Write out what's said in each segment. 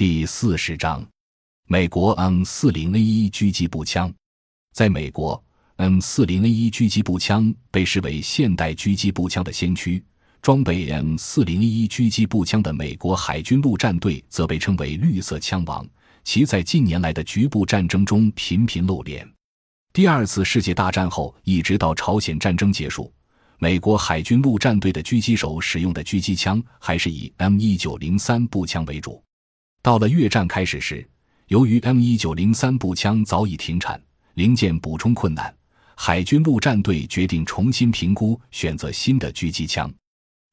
第四十章，美国 M 四零 A 一狙击步枪。在美国，M 四零 A 一狙击步枪被视为现代狙击步枪的先驱。装备 M 四零 A 一狙击步枪的美国海军陆战队则被称为“绿色枪王”。其在近年来的局部战争中频频露脸。第二次世界大战后，一直到朝鲜战争结束，美国海军陆战队的狙击手使用的狙击枪还是以 M 一九零三步枪为主。到了越战开始时，由于 M 一九零三步枪早已停产，零件补充困难，海军陆战队决定重新评估，选择新的狙击枪。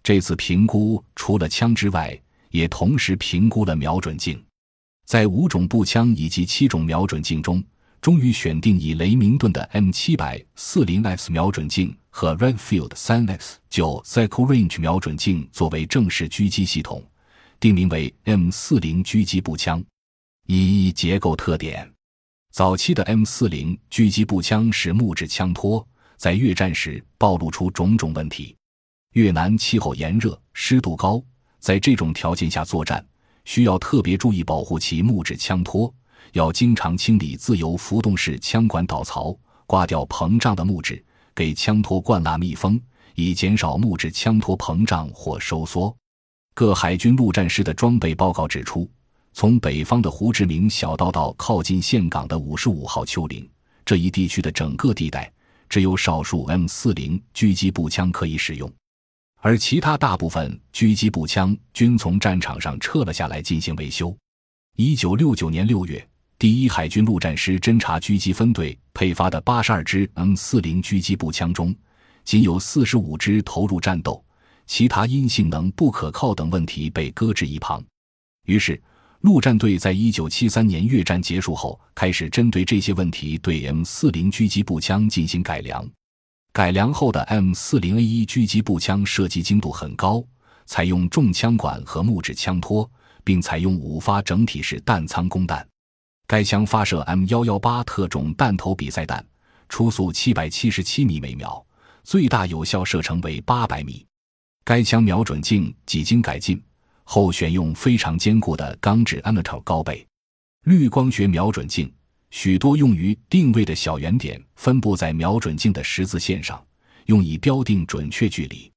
这次评估除了枪之外，也同时评估了瞄准镜。在五种步枪以及七种瞄准镜中，终于选定以雷明顿的 M 七百四零 X 瞄准镜和 Redfield 三 X 九 Cycle Range 瞄准镜作为正式狙击系统。定名为 M 四零狙击步枪。一结构特点：早期的 M 四零狙击步枪是木质枪托，在越战时暴露出种种问题。越南气候炎热，湿度高，在这种条件下作战，需要特别注意保护其木质枪托，要经常清理自由浮动式枪管导槽，刮掉膨胀的木质，给枪托灌蜡密封，以减少木质枪托膨胀或收缩。各海军陆战师的装备报告指出，从北方的胡志明小道到靠近岘港的五十五号丘陵这一地区的整个地带，只有少数 M 四零狙击步枪可以使用，而其他大部分狙击步枪均从战场上撤了下来进行维修。一九六九年六月，第一海军陆战师侦察狙击分队配发的八十二支 M 四零狙击步枪中，仅有四十五支投入战斗。其他因性能不可靠等问题被搁置一旁，于是陆战队在一九七三年越战结束后，开始针对这些问题对 M 四零狙击步枪进行改良。改良后的 M 四零 A 一狙击步枪射击精度很高，采用重枪管和木质枪托，并采用五发整体式弹仓供弹。该枪发射 M 幺幺八特种弹头比赛弹，初速七百七十七米每秒，最大有效射程为八百米。该枪瞄准镜几经改进后，选用非常坚固的钢制 Amateur 高倍绿光学瞄准镜，许多用于定位的小圆点分布在瞄准镜的十字线上，用以标定准确距离。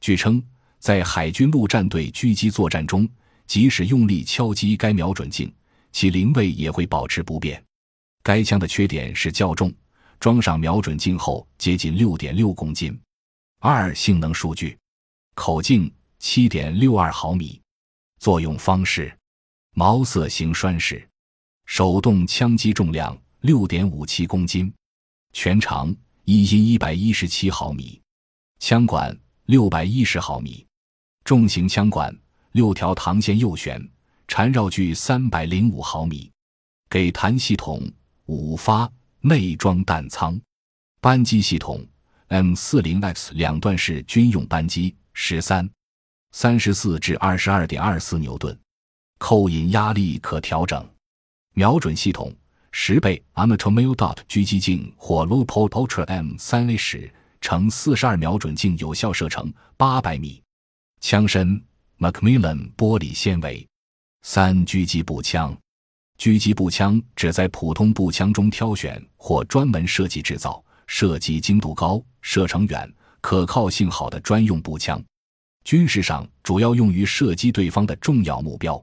据称，在海军陆战队狙击作战中，即使用力敲击该瞄准镜，其灵位也会保持不变。该枪的缺点是较重，装上瞄准镜后接近六点六公斤。二性能数据。口径七点六二毫米，作用方式：毛瑟型栓式，手动枪击重量六点五七公斤，全长一阴一百一十七毫米，枪管六百一十毫米，重型枪管六条膛线右旋，缠绕距三百零五毫米，给弹系统五发，内装弹仓，扳机系统 M 四零 X 两段式军用扳机。十三，三十四至二十二点二四牛顿，扣引压力可调整。瞄准系统十倍 Amateur Mil Dot 狙击镜或 l o p o l Ultra M 三 A 十乘四十二瞄准镜，有效射程八百米。枪身 Macmillan 玻璃纤维。三狙击步枪，狙击步枪指在普通步枪中挑选或专门设计制造、射击精度高、射程远。可靠性好的专用步枪，军事上主要用于射击对方的重要目标。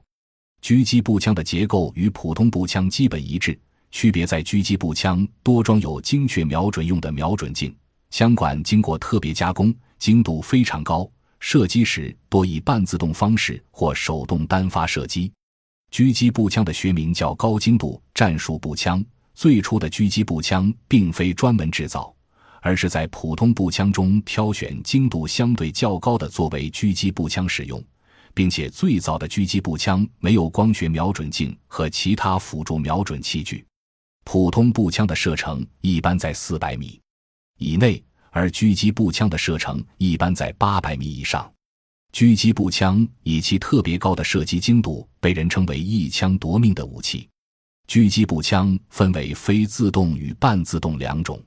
狙击步枪的结构与普通步枪基本一致，区别在狙击步枪多装有精确瞄准用的瞄准镜，枪管经过特别加工，精度非常高。射击时多以半自动方式或手动单发射击。狙击步枪的学名叫高精度战术步枪。最初的狙击步枪并非专门制造。而是在普通步枪中挑选精度相对较高的作为狙击步枪使用，并且最早的狙击步枪没有光学瞄准镜和其他辅助瞄准器具。普通步枪的射程一般在四百米以内，而狙击步枪的射程一般在八百米以上。狙击步枪以其特别高的射击精度，被人称为一枪夺命的武器。狙击步枪分为非自动与半自动两种。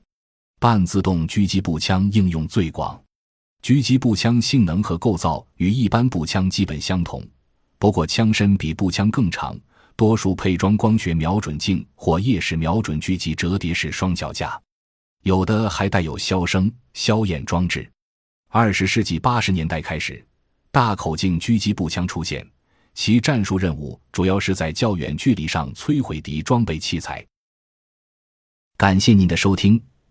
半自动狙击步枪应用最广，狙击步枪性能和构造与一般步枪基本相同，不过枪身比步枪更长，多数配装光学瞄准镜或夜视瞄准狙击折叠式双脚架，有的还带有消声、消焰装置。二十世纪八十年代开始，大口径狙击步枪出现，其战术任务主要是在较远距离上摧毁敌装备器材。感谢您的收听，